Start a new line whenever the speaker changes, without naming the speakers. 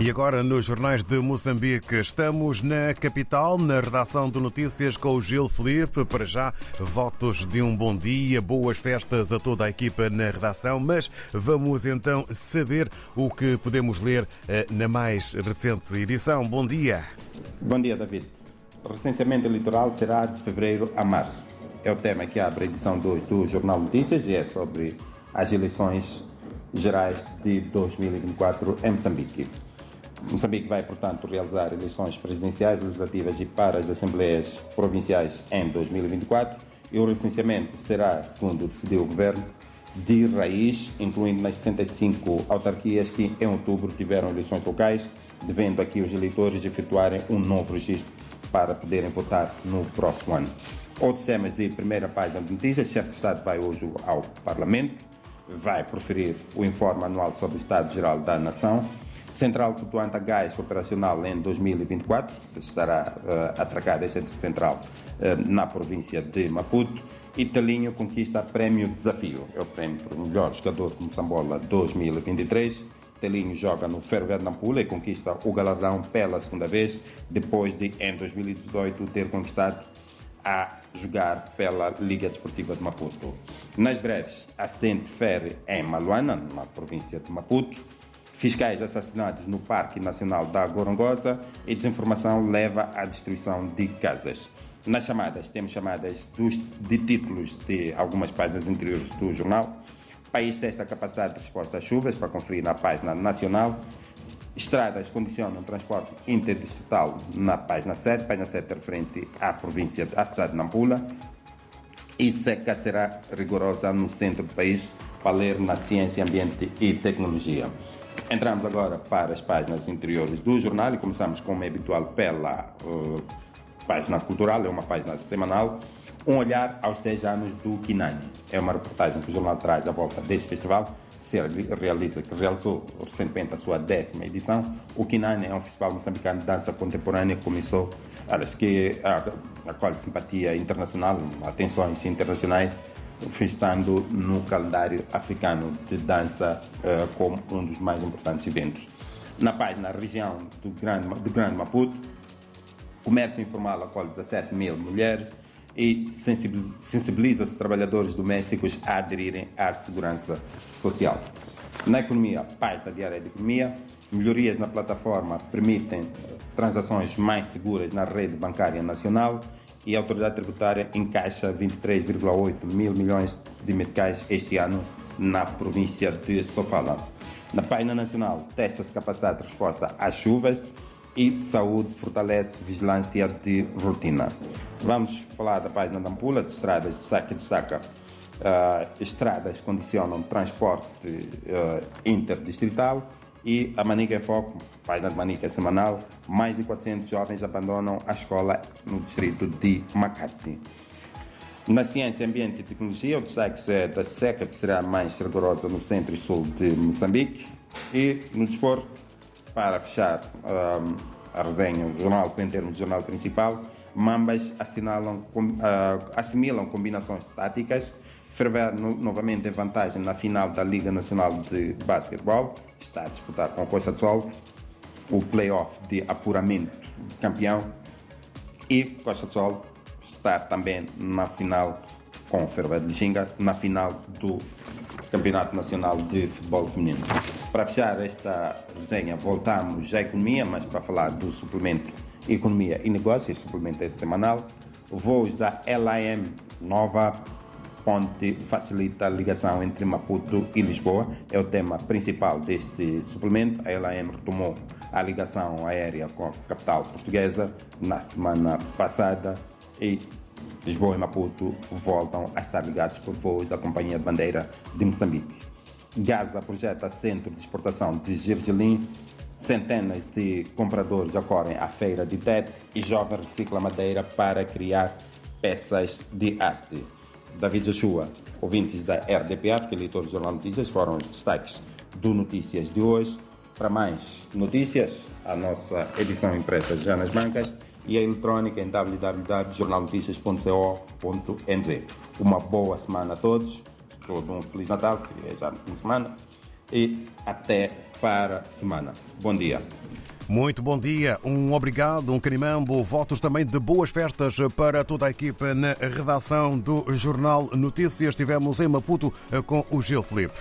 E agora, nos jornais de Moçambique, estamos na capital, na redação de notícias com o Gil Felipe. Para já, votos de um bom dia, boas festas a toda a equipa na redação. Mas vamos então saber o que podemos ler eh, na mais recente edição. Bom dia.
Bom dia, David. O recenseamento eleitoral será de fevereiro a março. É o tema que abre a edição 2 do Jornal Notícias e é sobre as eleições gerais de 2024 em Moçambique. Moçambique vai, portanto, realizar eleições presidenciais, legislativas e para as assembleias provinciais em 2024 e o recenseamento será, segundo decidiu o governo, de raiz, incluindo nas 65 autarquias que em outubro tiveram eleições locais, devendo aqui os eleitores efetuarem um novo registro para poderem votar no próximo ano. Outros temas de primeira página de notícias, o chefe de Estado vai hoje ao Parlamento, vai proferir o informe anual sobre o Estado-Geral da Nação, Central flutuante a gás operacional em 2024, estará uh, atracada essa central uh, na província de Maputo. E Talinho conquista Prémio Desafio, é o prémio para o melhor jogador de Moçambola 2023. Telinho joga no Ferroviário Nampula e conquista o galardão pela segunda vez, depois de, em 2018, ter conquistado a jogar pela Liga Desportiva de Maputo. Nas breves, acidente ferry em Maluana, na província de Maputo fiscais assassinados no Parque Nacional da Gorongosa e desinformação leva à destruição de casas. Nas chamadas, temos chamadas dos, de títulos de algumas páginas interiores do jornal. O país testa a capacidade de resposta às chuvas, para conferir na página nacional. Estradas condicionam transporte interdistrital na página 7, página 7 referente à província, à cidade de Nampula. E seca será rigorosa no centro do país, para ler na ciência, ambiente e tecnologia. Entramos agora para as páginas interiores do jornal e começamos, como é habitual, pela uh, página cultural, é uma página semanal. Um olhar aos 10 anos do Kinani. É uma reportagem que o jornal traz à volta deste festival, se realiza, que realizou recentemente a sua décima edição. O Kinani é um festival moçambicano de dança contemporânea que começou, acho que acolhe simpatia internacional, atenções internacionais estando no calendário africano de dança uh, como um dos mais importantes eventos. Na página região do Grande, do Grande Maputo, comércio informal acolhe 17 mil mulheres e sensibiliza-se trabalhadores domésticos a aderirem à segurança social. Na economia, página diária de economia, melhorias na plataforma permitem transações mais seguras na rede bancária nacional e a autoridade tributária encaixa 23,8 mil milhões de meticais este ano na província de Sofala. Na página nacional, testa-se capacidade de resposta às chuvas e saúde fortalece vigilância de rotina. Vamos falar da página da Ampula, de estradas, destaca, destaca. Uh, estradas condicionam transporte uh, interdistrital e a Manica é Foco, página de Manica semanal, mais de 400 jovens abandonam a escola no distrito de Makati. Na ciência, ambiente e tecnologia, o destaque é da seca, que será mais rigorosa no centro e sul de Moçambique. E no desporto, para fechar um, a resenha do jornal, em termos jornal principal, Mambas assinalam, uh, assimilam combinações táticas Ferver no, novamente em vantagem na final da Liga Nacional de Basquetebol. Está a disputar com a Costa do Sol o playoff de apuramento de campeão. E Costa do Sol está também na final com o Ferver de Lixinga, na final do Campeonato Nacional de Futebol Feminino. Para fechar esta resenha, voltamos à economia, mas para falar do suplemento Economia e Negócios, suplemento semanal. Voos da LIM Nova ponte facilita a ligação entre Maputo e Lisboa. É o tema principal deste suplemento. A LAM retomou a ligação aérea com a capital portuguesa na semana passada e Lisboa e Maputo voltam a estar ligados por voos da Companhia de Bandeira de Moçambique. Gaza projeta centro de exportação de gergelim. Centenas de compradores acorrem à feira de Tete e jovem recicla madeira para criar peças de arte. David Joshua, ouvintes da RDPA, que é do Jornal Notícias, foram os destaques do Notícias de hoje. Para mais notícias, a nossa edição impressa já nas bancas e a eletrónica em www.jornalnoticias.co.nz. Uma boa semana a todos, todo um Feliz Natal, que é já no fim de semana, e até para a semana. Bom dia.
Muito bom dia, um obrigado, um carimambo, votos também de boas festas para toda a equipa na redação do Jornal Notícias. Estivemos em Maputo com o Gil Felipe.